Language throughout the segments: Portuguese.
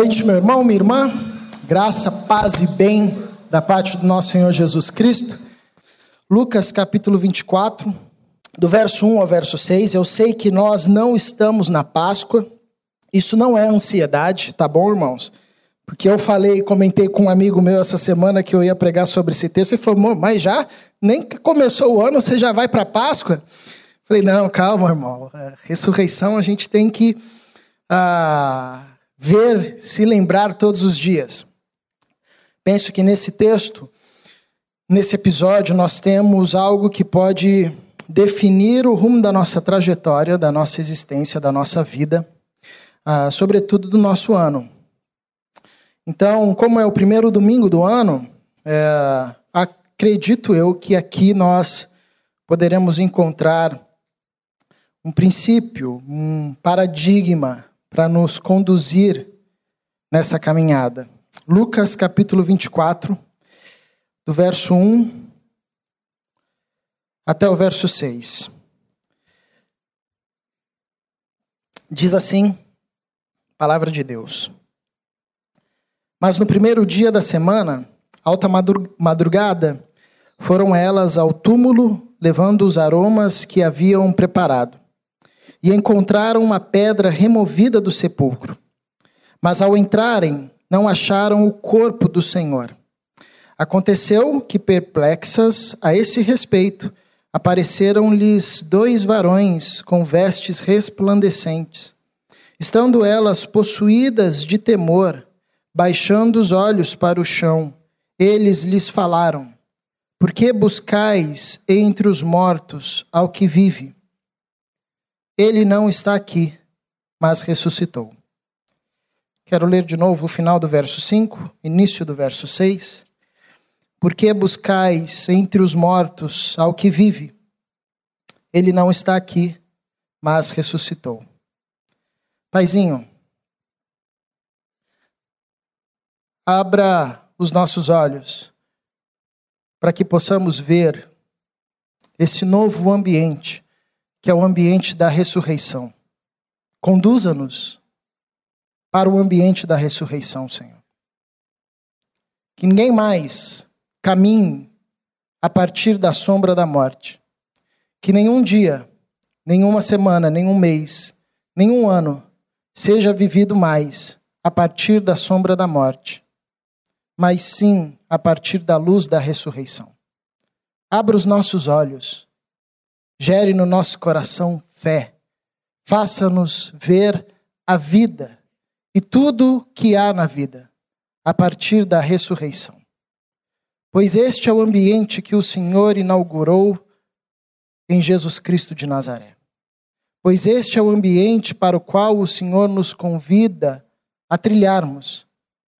noite, meu irmão, minha irmã. Graça, paz e bem da parte do nosso Senhor Jesus Cristo. Lucas capítulo 24, do verso 1 ao verso 6. Eu sei que nós não estamos na Páscoa. Isso não é ansiedade, tá bom, irmãos? Porque eu falei, comentei com um amigo meu essa semana que eu ia pregar sobre esse texto. Ele falou, mas já nem começou o ano, você já vai para Páscoa? Falei, não, calma, irmão. A ressurreição a gente tem que ah, ver, se lembrar todos os dias. Penso que nesse texto, nesse episódio, nós temos algo que pode definir o rumo da nossa trajetória, da nossa existência, da nossa vida, ah, sobretudo do nosso ano. Então, como é o primeiro domingo do ano, é, acredito eu que aqui nós poderemos encontrar um princípio, um paradigma para nos conduzir nessa caminhada. Lucas capítulo 24, do verso 1 até o verso 6. Diz assim, palavra de Deus. Mas no primeiro dia da semana, alta madrugada, foram elas ao túmulo levando os aromas que haviam preparado e encontraram uma pedra removida do sepulcro. Mas ao entrarem, não acharam o corpo do Senhor. Aconteceu que, perplexas a esse respeito, apareceram-lhes dois varões com vestes resplandecentes. Estando elas possuídas de temor, baixando os olhos para o chão, eles lhes falaram: Por que buscais entre os mortos ao que vive? Ele não está aqui, mas ressuscitou. Quero ler de novo o final do verso 5, início do verso 6. Por que buscais entre os mortos ao que vive? Ele não está aqui, mas ressuscitou. Paizinho, abra os nossos olhos para que possamos ver esse novo ambiente que é o ambiente da ressurreição. Conduza-nos para o ambiente da ressurreição, Senhor. Que ninguém mais caminhe a partir da sombra da morte. Que nenhum dia, nenhuma semana, nenhum mês, nenhum ano seja vivido mais a partir da sombra da morte, mas sim a partir da luz da ressurreição. Abra os nossos olhos gere no nosso coração fé, faça-nos ver a vida e tudo que há na vida a partir da ressurreição. Pois este é o ambiente que o Senhor inaugurou em Jesus Cristo de Nazaré. Pois este é o ambiente para o qual o Senhor nos convida a trilharmos,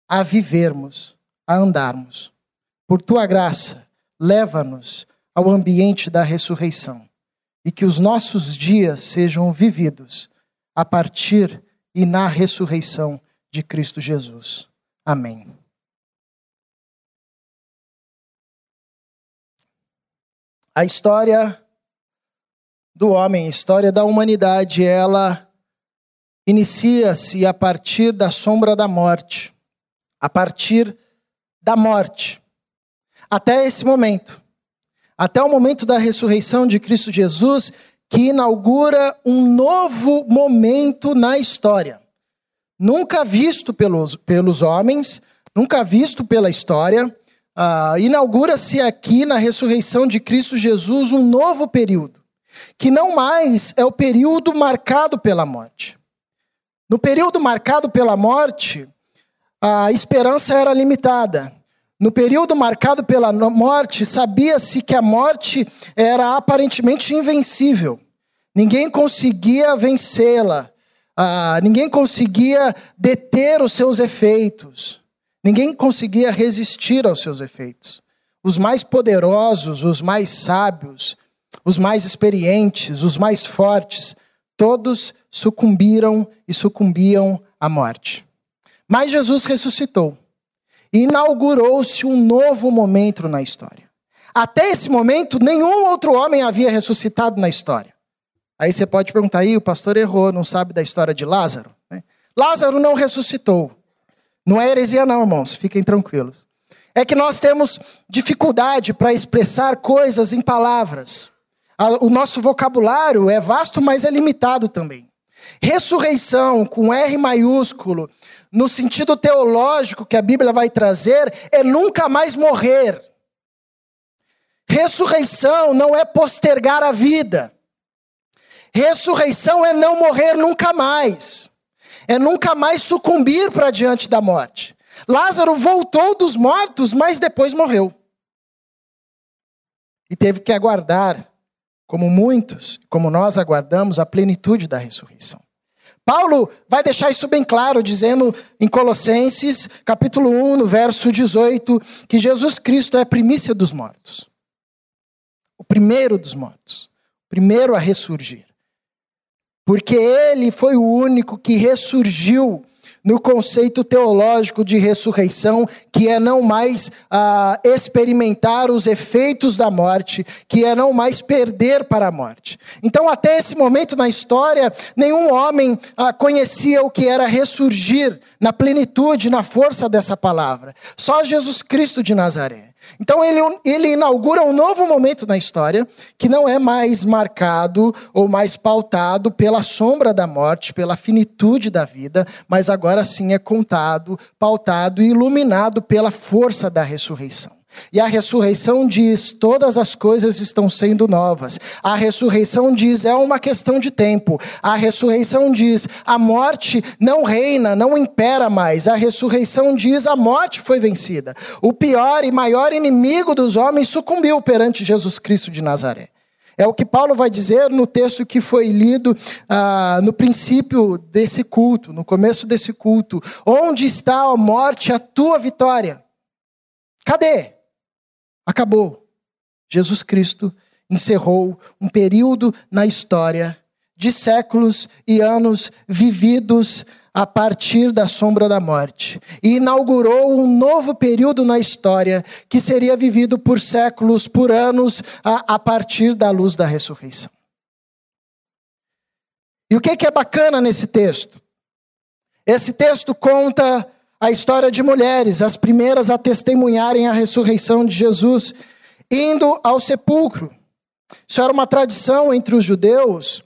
a vivermos, a andarmos. Por tua graça, leva-nos ao ambiente da ressurreição e que os nossos dias sejam vividos a partir e na ressurreição de Cristo Jesus. Amém. A história do homem, a história da humanidade, ela inicia-se a partir da sombra da morte, a partir da morte. Até esse momento, até o momento da ressurreição de Cristo Jesus, que inaugura um novo momento na história. Nunca visto pelos, pelos homens, nunca visto pela história. Uh, Inaugura-se aqui na ressurreição de Cristo Jesus um novo período, que não mais é o período marcado pela morte. No período marcado pela morte, a esperança era limitada. No período marcado pela morte, sabia-se que a morte era aparentemente invencível. Ninguém conseguia vencê-la. Ah, ninguém conseguia deter os seus efeitos. Ninguém conseguia resistir aos seus efeitos. Os mais poderosos, os mais sábios, os mais experientes, os mais fortes, todos sucumbiram e sucumbiam à morte. Mas Jesus ressuscitou inaugurou-se um novo momento na história. Até esse momento, nenhum outro homem havia ressuscitado na história. Aí você pode perguntar, aí o pastor errou, não sabe da história de Lázaro? Né? Lázaro não ressuscitou. Não é heresia, não, irmãos, fiquem tranquilos. É que nós temos dificuldade para expressar coisas em palavras. O nosso vocabulário é vasto, mas é limitado também. Ressurreição, com R maiúsculo, no sentido teológico que a Bíblia vai trazer, é nunca mais morrer. Ressurreição não é postergar a vida. Ressurreição é não morrer nunca mais. É nunca mais sucumbir para diante da morte. Lázaro voltou dos mortos, mas depois morreu. E teve que aguardar, como muitos, como nós aguardamos, a plenitude da ressurreição. Paulo vai deixar isso bem claro, dizendo em Colossenses, capítulo 1, no verso 18, que Jesus Cristo é a primícia dos mortos. O primeiro dos mortos. O primeiro a ressurgir. Porque ele foi o único que ressurgiu no conceito teológico de ressurreição, que é não mais ah, experimentar os efeitos da morte, que é não mais perder para a morte. Então, até esse momento na história, nenhum homem ah, conhecia o que era ressurgir na plenitude, na força dessa palavra. Só Jesus Cristo de Nazaré. Então ele, ele inaugura um novo momento na história, que não é mais marcado ou mais pautado pela sombra da morte, pela finitude da vida, mas agora sim é contado, pautado e iluminado pela força da ressurreição. E a ressurreição diz: todas as coisas estão sendo novas. A ressurreição diz: é uma questão de tempo. A ressurreição diz: a morte não reina, não impera mais. A ressurreição diz: a morte foi vencida. O pior e maior inimigo dos homens sucumbiu perante Jesus Cristo de Nazaré. É o que Paulo vai dizer no texto que foi lido ah, no princípio desse culto, no começo desse culto. Onde está a morte, a tua vitória? Cadê? Acabou. Jesus Cristo encerrou um período na história de séculos e anos vividos a partir da sombra da morte e inaugurou um novo período na história que seria vivido por séculos, por anos, a, a partir da luz da ressurreição. E o que, que é bacana nesse texto? Esse texto conta a história de mulheres, as primeiras a testemunharem a ressurreição de Jesus, indo ao sepulcro. Isso era uma tradição entre os judeus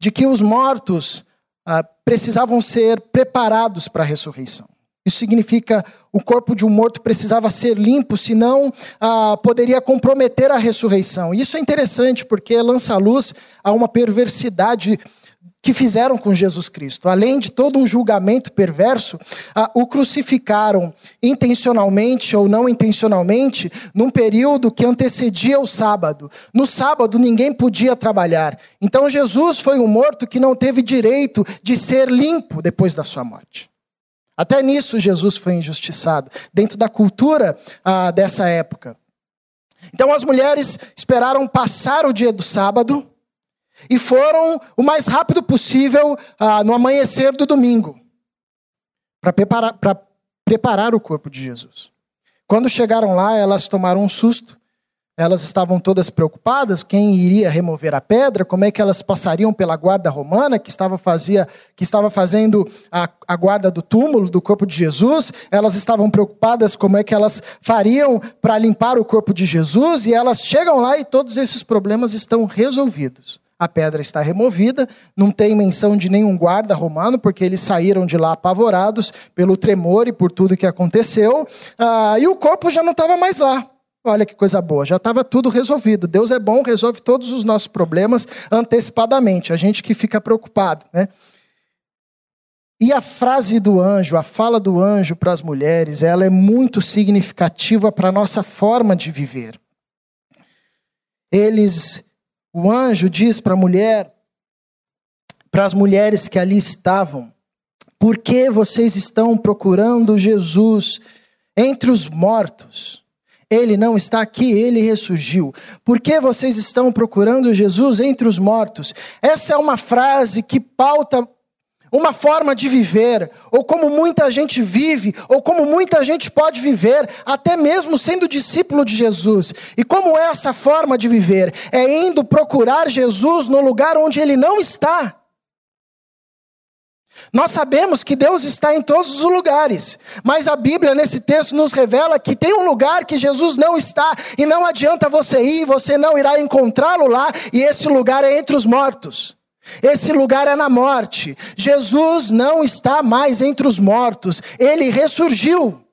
de que os mortos ah, precisavam ser preparados para a ressurreição. Isso significa o corpo de um morto precisava ser limpo, senão ah, poderia comprometer a ressurreição. Isso é interessante porque lança luz a uma perversidade que fizeram com Jesus Cristo. Além de todo um julgamento perverso, ah, o crucificaram intencionalmente ou não intencionalmente num período que antecedia o sábado. No sábado ninguém podia trabalhar. Então Jesus foi um morto que não teve direito de ser limpo depois da sua morte. Até nisso Jesus foi injustiçado, dentro da cultura ah, dessa época. Então as mulheres esperaram passar o dia do sábado e foram o mais rápido possível ah, no amanhecer do domingo para preparar, preparar o corpo de Jesus. Quando chegaram lá, elas tomaram um susto. Elas estavam todas preocupadas, quem iria remover a pedra, como é que elas passariam pela guarda romana que estava, fazia, que estava fazendo a, a guarda do túmulo do corpo de Jesus. Elas estavam preocupadas como é que elas fariam para limpar o corpo de Jesus, e elas chegam lá e todos esses problemas estão resolvidos a pedra está removida, não tem menção de nenhum guarda romano, porque eles saíram de lá apavorados pelo tremor e por tudo que aconteceu, ah, e o corpo já não estava mais lá. Olha que coisa boa, já estava tudo resolvido. Deus é bom, resolve todos os nossos problemas antecipadamente, a gente que fica preocupado, né? E a frase do anjo, a fala do anjo para as mulheres, ela é muito significativa para a nossa forma de viver. Eles o anjo diz para a mulher, para as mulheres que ali estavam: Por que vocês estão procurando Jesus entre os mortos? Ele não está aqui, ele ressurgiu. Por que vocês estão procurando Jesus entre os mortos? Essa é uma frase que pauta uma forma de viver, ou como muita gente vive, ou como muita gente pode viver, até mesmo sendo discípulo de Jesus. E como é essa forma de viver? É indo procurar Jesus no lugar onde ele não está. Nós sabemos que Deus está em todos os lugares, mas a Bíblia nesse texto nos revela que tem um lugar que Jesus não está e não adianta você ir, você não irá encontrá-lo lá, e esse lugar é entre os mortos. Esse lugar é na morte. Jesus não está mais entre os mortos, ele ressurgiu.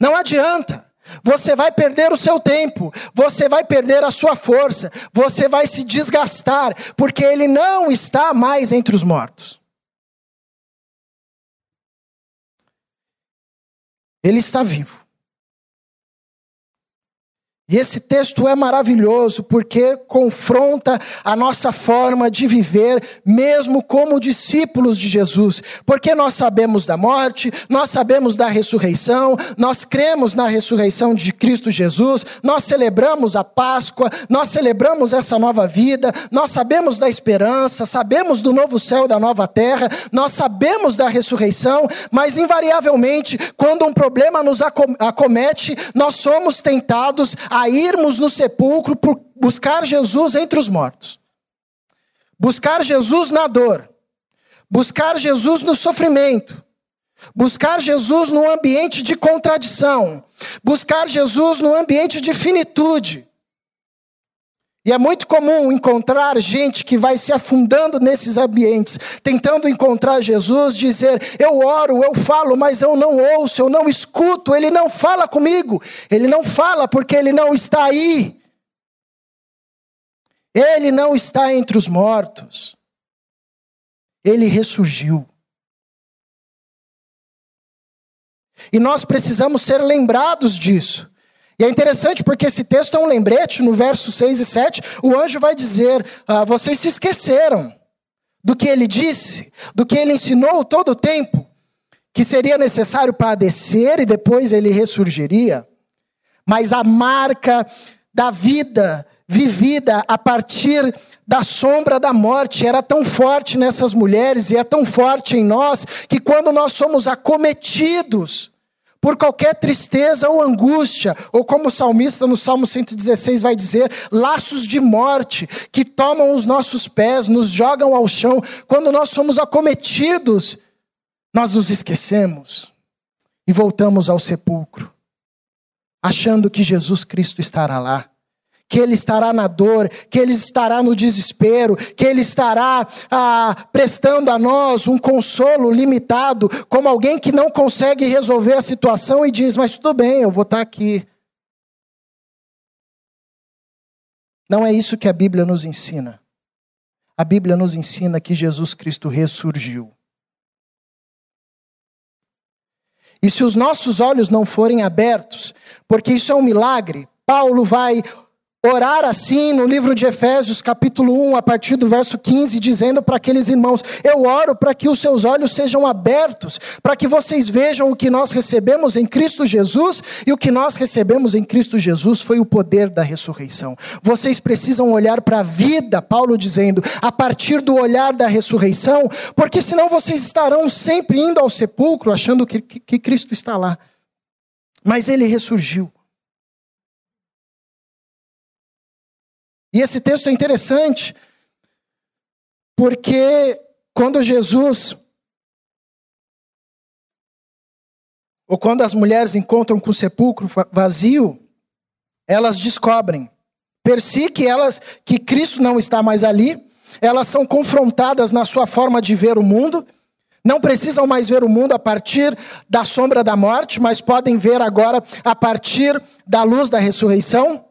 Não adianta. Você vai perder o seu tempo, você vai perder a sua força, você vai se desgastar, porque ele não está mais entre os mortos. Ele está vivo. E esse texto é maravilhoso porque confronta a nossa forma de viver, mesmo como discípulos de Jesus. Porque nós sabemos da morte, nós sabemos da ressurreição, nós cremos na ressurreição de Cristo Jesus, nós celebramos a Páscoa, nós celebramos essa nova vida, nós sabemos da esperança, sabemos do novo céu da nova terra, nós sabemos da ressurreição, mas invariavelmente, quando um problema nos acomete, nós somos tentados a a irmos no sepulcro por buscar Jesus entre os mortos. Buscar Jesus na dor. Buscar Jesus no sofrimento. Buscar Jesus no ambiente de contradição. Buscar Jesus no ambiente de finitude. E é muito comum encontrar gente que vai se afundando nesses ambientes, tentando encontrar Jesus, dizer: Eu oro, eu falo, mas eu não ouço, eu não escuto, ele não fala comigo. Ele não fala porque ele não está aí. Ele não está entre os mortos. Ele ressurgiu. E nós precisamos ser lembrados disso. E é interessante porque esse texto é um lembrete, no verso 6 e 7, o anjo vai dizer: ah, vocês se esqueceram do que ele disse, do que ele ensinou todo o tempo, que seria necessário padecer e depois ele ressurgiria. Mas a marca da vida vivida a partir da sombra da morte era tão forte nessas mulheres e é tão forte em nós que quando nós somos acometidos por qualquer tristeza ou angústia, ou como o salmista no Salmo 116 vai dizer, laços de morte que tomam os nossos pés, nos jogam ao chão. Quando nós somos acometidos, nós nos esquecemos e voltamos ao sepulcro, achando que Jesus Cristo estará lá que Ele estará na dor, que Ele estará no desespero, que Ele estará ah, prestando a nós um consolo limitado, como alguém que não consegue resolver a situação e diz: Mas tudo bem, eu vou estar aqui. Não é isso que a Bíblia nos ensina. A Bíblia nos ensina que Jesus Cristo ressurgiu. E se os nossos olhos não forem abertos, porque isso é um milagre, Paulo vai orar assim no livro de Efésios, capítulo 1, a partir do verso 15, dizendo para aqueles irmãos: Eu oro para que os seus olhos sejam abertos, para que vocês vejam o que nós recebemos em Cristo Jesus, e o que nós recebemos em Cristo Jesus foi o poder da ressurreição. Vocês precisam olhar para a vida, Paulo dizendo, a partir do olhar da ressurreição, porque senão vocês estarão sempre indo ao sepulcro achando que, que, que Cristo está lá. Mas ele ressurgiu. E esse texto é interessante, porque quando Jesus, ou quando as mulheres encontram com o sepulcro vazio, elas descobrem, per si, que, elas, que Cristo não está mais ali, elas são confrontadas na sua forma de ver o mundo, não precisam mais ver o mundo a partir da sombra da morte, mas podem ver agora a partir da luz da ressurreição.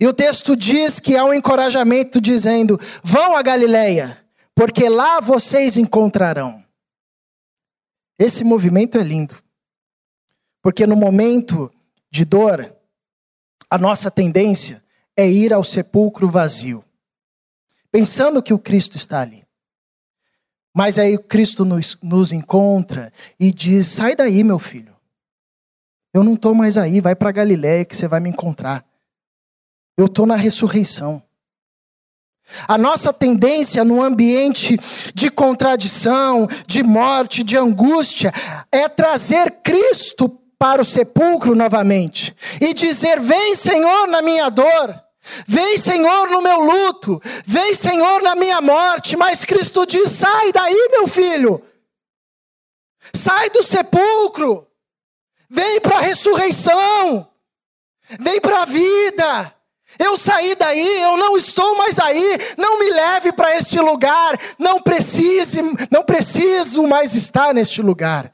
E o texto diz que há um encorajamento dizendo: vão a Galileia, porque lá vocês encontrarão. Esse movimento é lindo. Porque no momento de dor, a nossa tendência é ir ao sepulcro vazio, pensando que o Cristo está ali. Mas aí o Cristo nos, nos encontra e diz: sai daí, meu filho. Eu não estou mais aí, vai para Galiléia que você vai me encontrar. Eu estou na ressurreição. A nossa tendência no ambiente de contradição, de morte, de angústia, é trazer Cristo para o sepulcro novamente e dizer: Vem, Senhor, na minha dor. Vem, Senhor, no meu luto. Vem, Senhor, na minha morte. Mas Cristo diz: sai daí, meu filho. Sai do sepulcro. Vem para a ressurreição. Vem para a vida. Eu saí daí, eu não estou mais aí. Não me leve para este lugar. Não precise, não preciso mais estar neste lugar.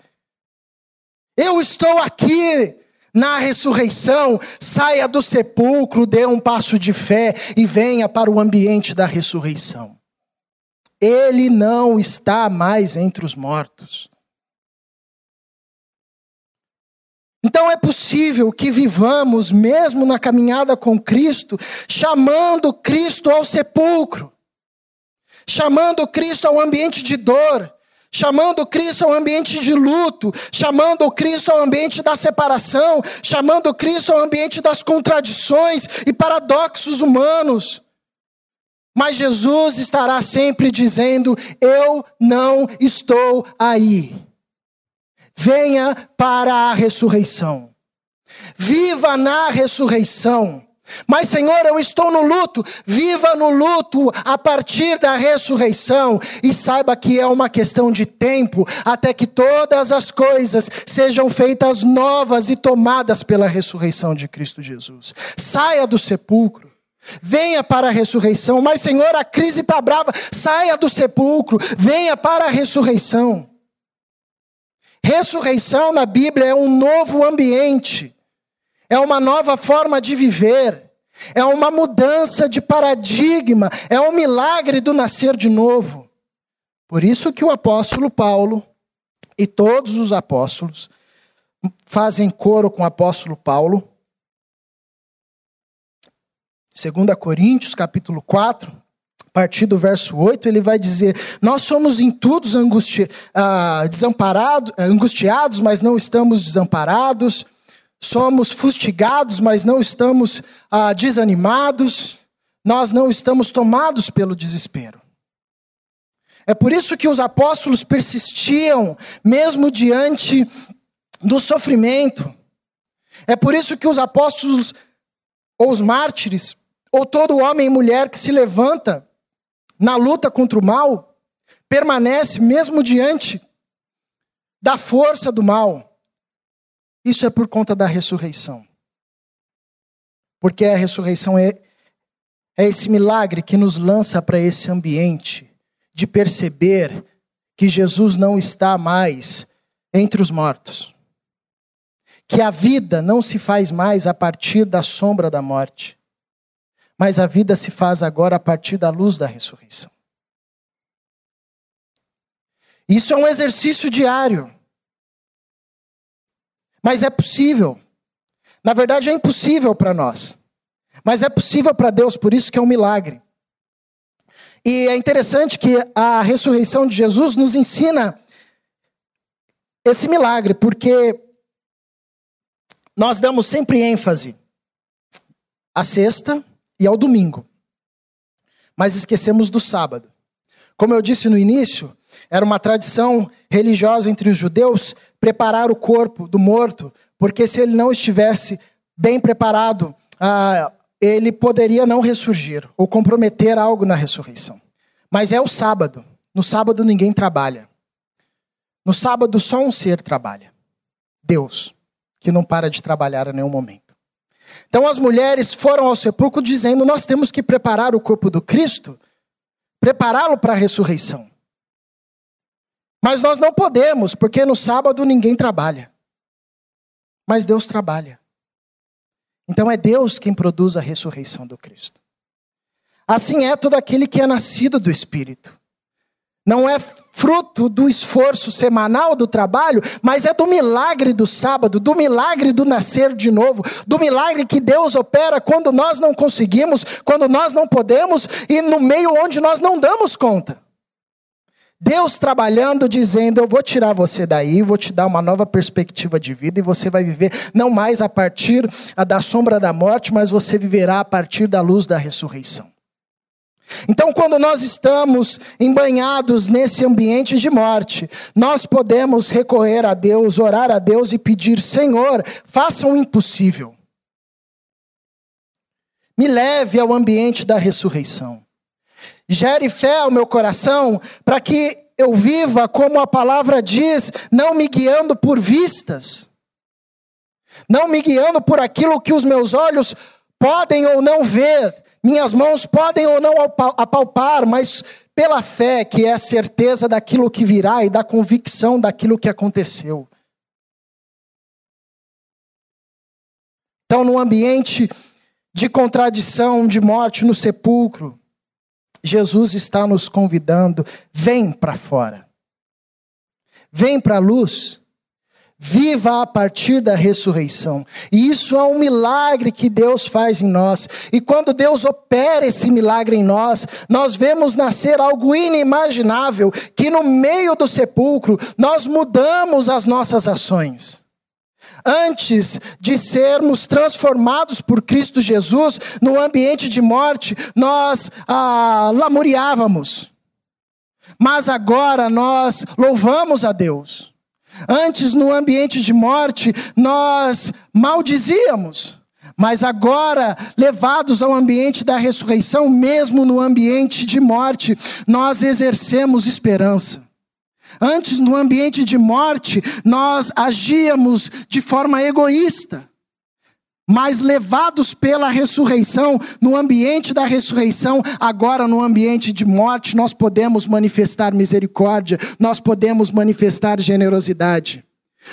Eu estou aqui na ressurreição. Saia do sepulcro, dê um passo de fé e venha para o ambiente da ressurreição. Ele não está mais entre os mortos. Então é possível que vivamos, mesmo na caminhada com Cristo, chamando Cristo ao sepulcro, chamando Cristo ao ambiente de dor, chamando Cristo ao ambiente de luto, chamando Cristo ao ambiente da separação, chamando Cristo ao ambiente das contradições e paradoxos humanos. Mas Jesus estará sempre dizendo: Eu não estou aí venha para a ressurreição. Viva na ressurreição. Mas, Senhor, eu estou no luto. Viva no luto a partir da ressurreição. E saiba que é uma questão de tempo até que todas as coisas sejam feitas novas e tomadas pela ressurreição de Cristo Jesus. Saia do sepulcro. Venha para a ressurreição. Mas, Senhor, a crise está brava. Saia do sepulcro. Venha para a ressurreição. Ressurreição na Bíblia é um novo ambiente, é uma nova forma de viver, é uma mudança de paradigma, é um milagre do nascer de novo. Por isso que o apóstolo Paulo e todos os apóstolos fazem coro com o apóstolo Paulo. 2 Coríntios, capítulo 4, a partir do verso 8, ele vai dizer: Nós somos em todos angusti ah, angustiados, mas não estamos desamparados. Somos fustigados, mas não estamos ah, desanimados. Nós não estamos tomados pelo desespero. É por isso que os apóstolos persistiam, mesmo diante do sofrimento. É por isso que os apóstolos, ou os mártires, ou todo homem e mulher que se levanta na luta contra o mal, permanece mesmo diante da força do mal. Isso é por conta da ressurreição. Porque a ressurreição é, é esse milagre que nos lança para esse ambiente de perceber que Jesus não está mais entre os mortos. Que a vida não se faz mais a partir da sombra da morte mas a vida se faz agora a partir da luz da ressurreição. Isso é um exercício diário. Mas é possível. Na verdade, é impossível para nós. Mas é possível para Deus, por isso que é um milagre. E é interessante que a ressurreição de Jesus nos ensina esse milagre, porque nós damos sempre ênfase à sexta, e ao domingo. Mas esquecemos do sábado. Como eu disse no início, era uma tradição religiosa entre os judeus preparar o corpo do morto, porque se ele não estivesse bem preparado, ah, ele poderia não ressurgir ou comprometer algo na ressurreição. Mas é o sábado. No sábado ninguém trabalha. No sábado só um ser trabalha: Deus, que não para de trabalhar a nenhum momento. Então as mulheres foram ao sepulcro dizendo: Nós temos que preparar o corpo do Cristo, prepará-lo para a ressurreição. Mas nós não podemos, porque no sábado ninguém trabalha. Mas Deus trabalha. Então é Deus quem produz a ressurreição do Cristo. Assim é todo aquele que é nascido do Espírito. Não é fruto do esforço semanal do trabalho, mas é do milagre do sábado, do milagre do nascer de novo, do milagre que Deus opera quando nós não conseguimos, quando nós não podemos e no meio onde nós não damos conta. Deus trabalhando, dizendo: Eu vou tirar você daí, vou te dar uma nova perspectiva de vida e você vai viver não mais a partir da sombra da morte, mas você viverá a partir da luz da ressurreição. Então, quando nós estamos embanhados nesse ambiente de morte, nós podemos recorrer a Deus, orar a Deus e pedir: Senhor, faça o impossível. me leve ao ambiente da ressurreição. Gere fé ao meu coração para que eu viva como a palavra diz, não me guiando por vistas, não me guiando por aquilo que os meus olhos podem ou não ver, minhas mãos podem ou não apalpar, mas pela fé, que é a certeza daquilo que virá e da convicção daquilo que aconteceu. Então, num ambiente de contradição, de morte no sepulcro, Jesus está nos convidando: vem para fora, vem para a luz, viva a partir da ressurreição. E isso é um milagre que Deus faz em nós. E quando Deus opera esse milagre em nós, nós vemos nascer algo inimaginável, que no meio do sepulcro nós mudamos as nossas ações. Antes de sermos transformados por Cristo Jesus no ambiente de morte, nós ah, lamuriávamos. Mas agora nós louvamos a Deus. Antes, no ambiente de morte, nós maldizíamos. Mas agora, levados ao ambiente da ressurreição, mesmo no ambiente de morte, nós exercemos esperança. Antes, no ambiente de morte, nós agíamos de forma egoísta. Mas levados pela ressurreição, no ambiente da ressurreição, agora no ambiente de morte, nós podemos manifestar misericórdia, nós podemos manifestar generosidade.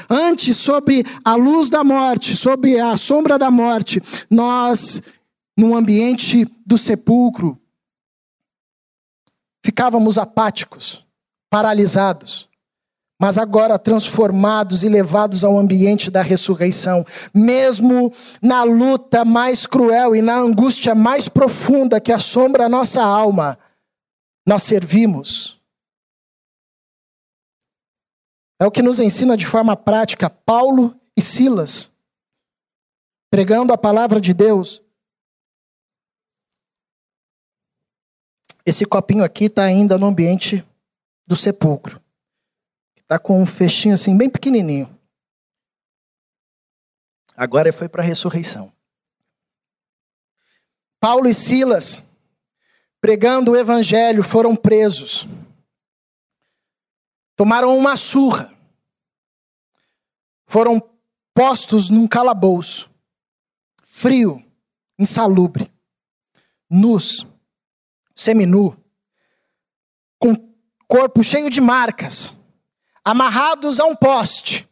Antes, sobre a luz da morte, sobre a sombra da morte, nós, no ambiente do sepulcro, ficávamos apáticos paralisados, mas agora transformados e levados ao ambiente da ressurreição, mesmo na luta mais cruel e na angústia mais profunda que assombra a nossa alma, nós servimos. É o que nos ensina de forma prática Paulo e Silas, pregando a palavra de Deus. Esse copinho aqui está ainda no ambiente do sepulcro. Está com um fechinho assim, bem pequenininho. Agora foi para a ressurreição. Paulo e Silas, pregando o evangelho, foram presos. Tomaram uma surra. Foram postos num calabouço. Frio, insalubre, nus, seminu, com corpo cheio de marcas, amarrados a um poste.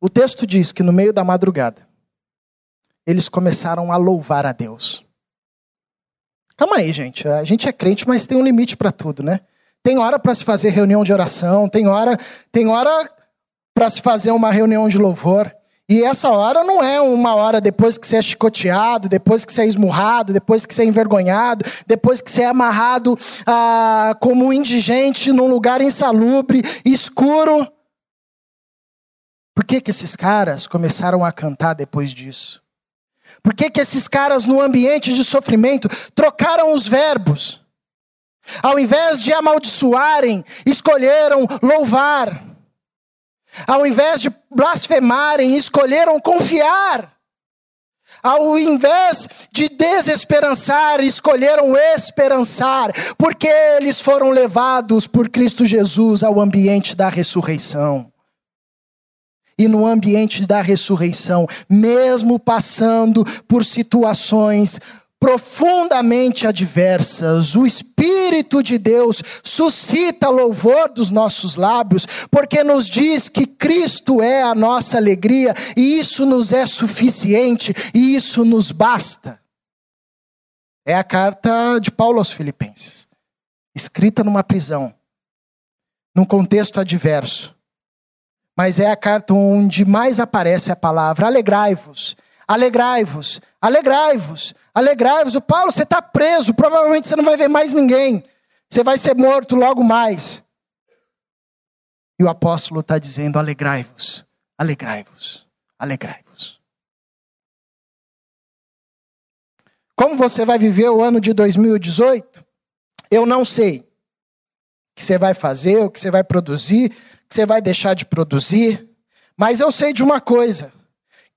O texto diz que no meio da madrugada, eles começaram a louvar a Deus. Calma aí, gente. A gente é crente, mas tem um limite para tudo, né? Tem hora para se fazer reunião de oração, tem hora, tem hora para se fazer uma reunião de louvor. E essa hora não é uma hora depois que você é chicoteado, depois que você é esmurrado, depois que você é envergonhado, depois que você é amarrado ah, como um indigente num lugar insalubre, escuro. Por que, que esses caras começaram a cantar depois disso? Por que, que esses caras, no ambiente de sofrimento, trocaram os verbos? Ao invés de amaldiçoarem, escolheram louvar. Ao invés de blasfemarem, escolheram confiar. Ao invés de desesperançar, escolheram esperançar, porque eles foram levados por Cristo Jesus ao ambiente da ressurreição. E no ambiente da ressurreição, mesmo passando por situações profundamente adversas, o Espírito de Deus suscita louvor dos nossos lábios, porque nos diz que Cristo é a nossa alegria, e isso nos é suficiente, e isso nos basta. É a carta de Paulo aos Filipenses, escrita numa prisão, num contexto adverso. Mas é a carta onde mais aparece a palavra: alegrai-vos, alegrai-vos, alegrai-vos. Alegrai-vos. O Paulo, você está preso, provavelmente você não vai ver mais ninguém. Você vai ser morto logo mais. E o apóstolo está dizendo: alegrai-vos, alegrai-vos, alegrai-vos. Como você vai viver o ano de 2018? Eu não sei. O que você vai fazer, o que você vai produzir, o que você vai deixar de produzir. Mas eu sei de uma coisa: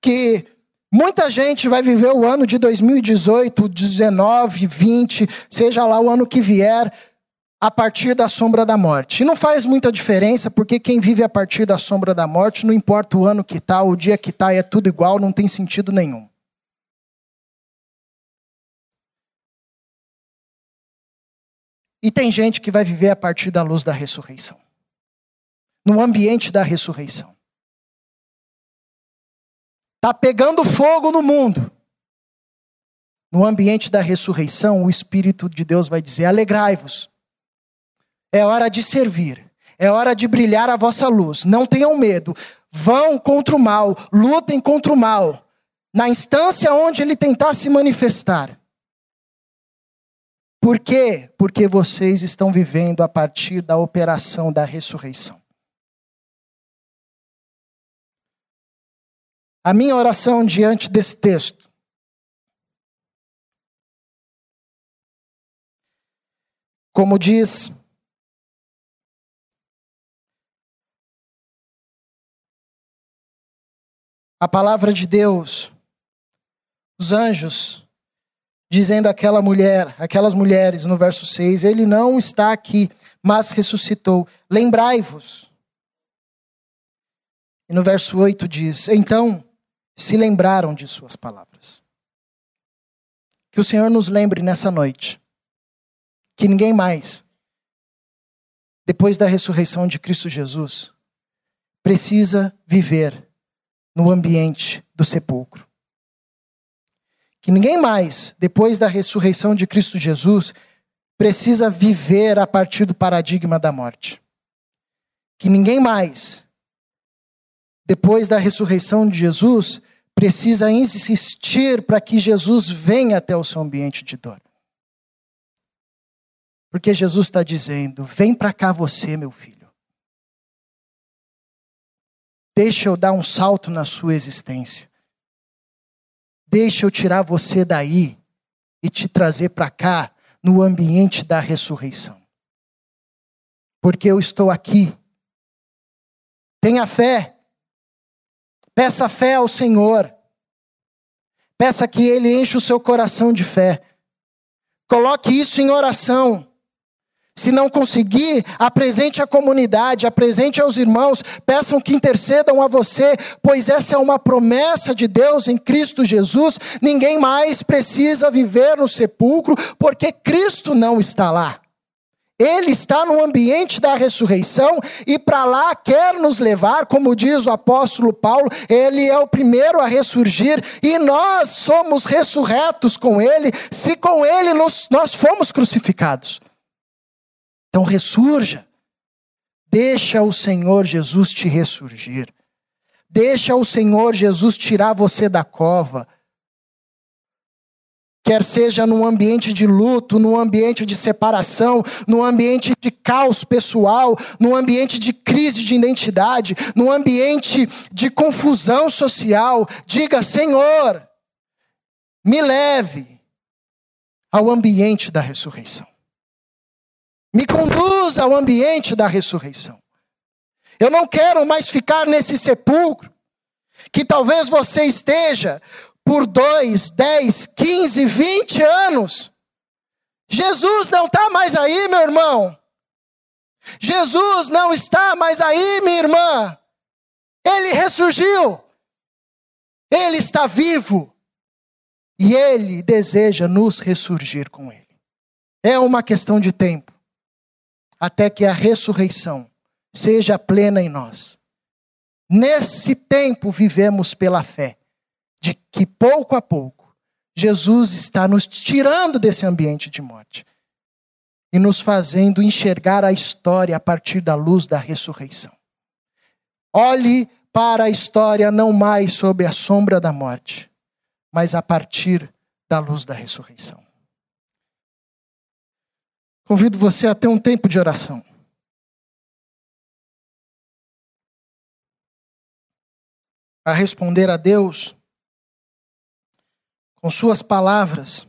que Muita gente vai viver o ano de 2018, 19, 20, seja lá o ano que vier, a partir da sombra da morte. E não faz muita diferença, porque quem vive a partir da sombra da morte, não importa o ano que está, o dia que está, é tudo igual, não tem sentido nenhum. E tem gente que vai viver a partir da luz da ressurreição no ambiente da ressurreição. Está pegando fogo no mundo. No ambiente da ressurreição, o Espírito de Deus vai dizer: alegrai-vos. É hora de servir. É hora de brilhar a vossa luz. Não tenham medo. Vão contra o mal. Lutem contra o mal. Na instância onde ele tentar se manifestar. Por quê? Porque vocês estão vivendo a partir da operação da ressurreição. A minha oração diante desse texto como diz a palavra de Deus, os anjos, dizendo àquela mulher, aquelas mulheres no verso 6, ele não está aqui, mas ressuscitou. Lembrai-vos. E no verso 8 diz: Então se lembraram de Suas palavras. Que o Senhor nos lembre nessa noite que ninguém mais, depois da ressurreição de Cristo Jesus, precisa viver no ambiente do sepulcro. Que ninguém mais, depois da ressurreição de Cristo Jesus, precisa viver a partir do paradigma da morte. Que ninguém mais, depois da ressurreição de Jesus, precisa insistir para que Jesus venha até o seu ambiente de dor. Porque Jesus está dizendo: vem para cá você, meu filho. Deixa eu dar um salto na sua existência. Deixa eu tirar você daí e te trazer para cá, no ambiente da ressurreição. Porque eu estou aqui. Tenha fé. Peça fé ao Senhor. Peça que Ele enche o seu coração de fé. Coloque isso em oração. Se não conseguir, apresente à comunidade, apresente aos irmãos, peçam que intercedam a você, pois essa é uma promessa de Deus em Cristo Jesus. Ninguém mais precisa viver no sepulcro, porque Cristo não está lá. Ele está no ambiente da ressurreição e para lá quer nos levar, como diz o apóstolo Paulo, ele é o primeiro a ressurgir e nós somos ressurretos com ele, se com ele nós, nós fomos crucificados. Então ressurja, deixa o Senhor Jesus te ressurgir, deixa o Senhor Jesus tirar você da cova quer seja num ambiente de luto, num ambiente de separação, num ambiente de caos pessoal, num ambiente de crise de identidade, num ambiente de confusão social, diga: Senhor, me leve ao ambiente da ressurreição. Me conduza ao ambiente da ressurreição. Eu não quero mais ficar nesse sepulcro que talvez você esteja por dois, dez, quinze, vinte anos. Jesus não está mais aí, meu irmão. Jesus não está mais aí, minha irmã. Ele ressurgiu. Ele está vivo. E ele deseja nos ressurgir com ele. É uma questão de tempo até que a ressurreição seja plena em nós. Nesse tempo vivemos pela fé de que pouco a pouco Jesus está nos tirando desse ambiente de morte e nos fazendo enxergar a história a partir da luz da ressurreição. Olhe para a história não mais sob a sombra da morte, mas a partir da luz da ressurreição. Convido você a ter um tempo de oração. A responder a Deus com Suas palavras.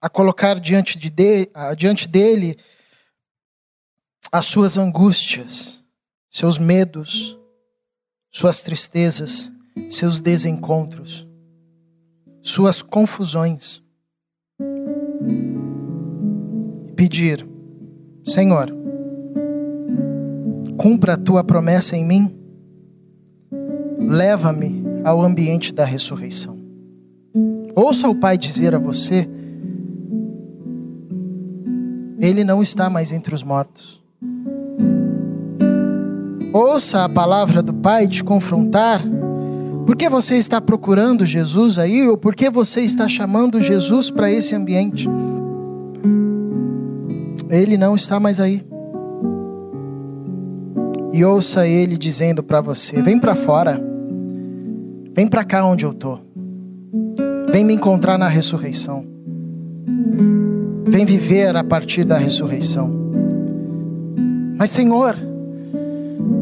a colocar diante, de, de, diante dele as suas angústias, seus medos, suas tristezas, seus desencontros, suas confusões. E pedir, Senhor, cumpra a tua promessa em mim, leva-me ao ambiente da ressurreição. Ouça o Pai dizer a você: Ele não está mais entre os mortos. Ouça a palavra do Pai te confrontar. Por que você está procurando Jesus aí? Ou por que você está chamando Jesus para esse ambiente? Ele não está mais aí e ouça ele dizendo para você: vem para fora, vem para cá onde eu tô, vem me encontrar na ressurreição, vem viver a partir da ressurreição. Mas Senhor,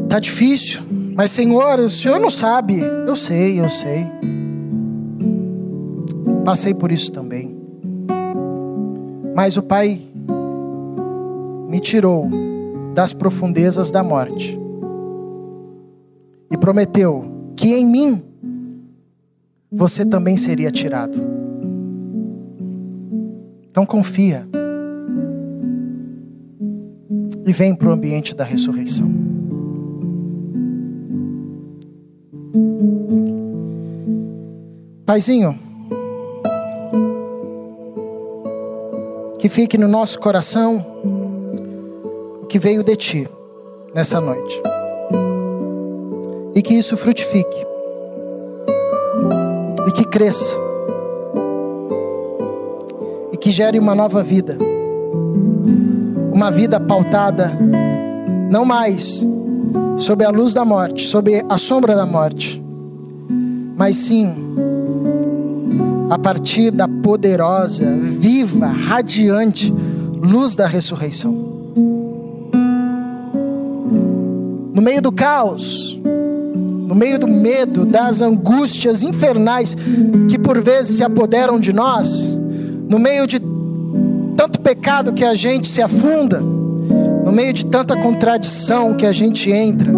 tá difícil. Mas Senhor, o Senhor não sabe. Eu sei, eu sei. Passei por isso também. Mas o Pai me tirou das profundezas da morte. E prometeu que em mim você também seria tirado. Então confia. E vem para o ambiente da ressurreição. Paizinho, que fique no nosso coração que veio de ti nessa noite. E que isso frutifique. E que cresça. E que gere uma nova vida. Uma vida pautada não mais sob a luz da morte, sob a sombra da morte, mas sim a partir da poderosa, viva, radiante luz da ressurreição. no meio do caos, no meio do medo, das angústias infernais que por vezes se apoderam de nós, no meio de tanto pecado que a gente se afunda, no meio de tanta contradição que a gente entra,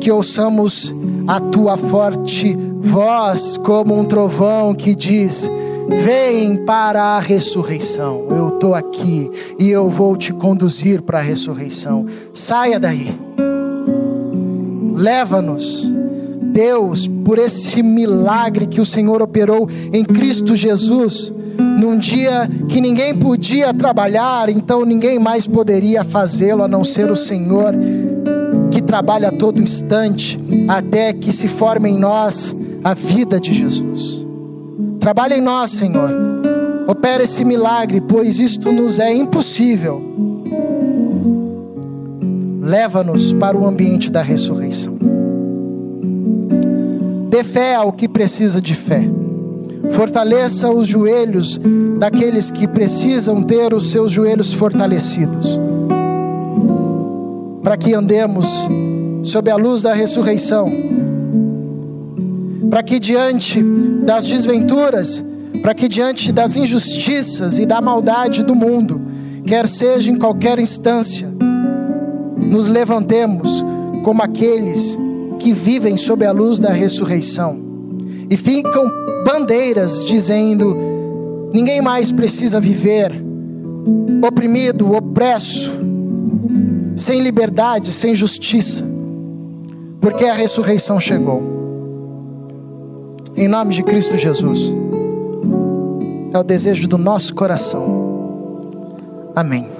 que ouçamos a tua forte voz como um trovão que diz: Vem para a ressurreição. Eu estou aqui e eu vou te conduzir para a ressurreição. Saia daí. Leva-nos, Deus, por esse milagre que o Senhor operou em Cristo Jesus, num dia que ninguém podia trabalhar, então ninguém mais poderia fazê-lo a não ser o Senhor, que trabalha a todo instante, até que se forme em nós a vida de Jesus. Trabalha em nós, Senhor. Opera esse milagre, pois isto nos é impossível. Leva-nos para o ambiente da ressurreição. Dê fé ao que precisa de fé. Fortaleça os joelhos daqueles que precisam ter os seus joelhos fortalecidos. Para que andemos sob a luz da ressurreição para que diante das desventuras, para que diante das injustiças e da maldade do mundo, quer seja em qualquer instância, nos levantemos como aqueles que vivem sob a luz da ressurreição. E ficam bandeiras dizendo: ninguém mais precisa viver oprimido, opresso, sem liberdade, sem justiça, porque a ressurreição chegou em nome de Cristo Jesus. É o desejo do nosso coração. Amém.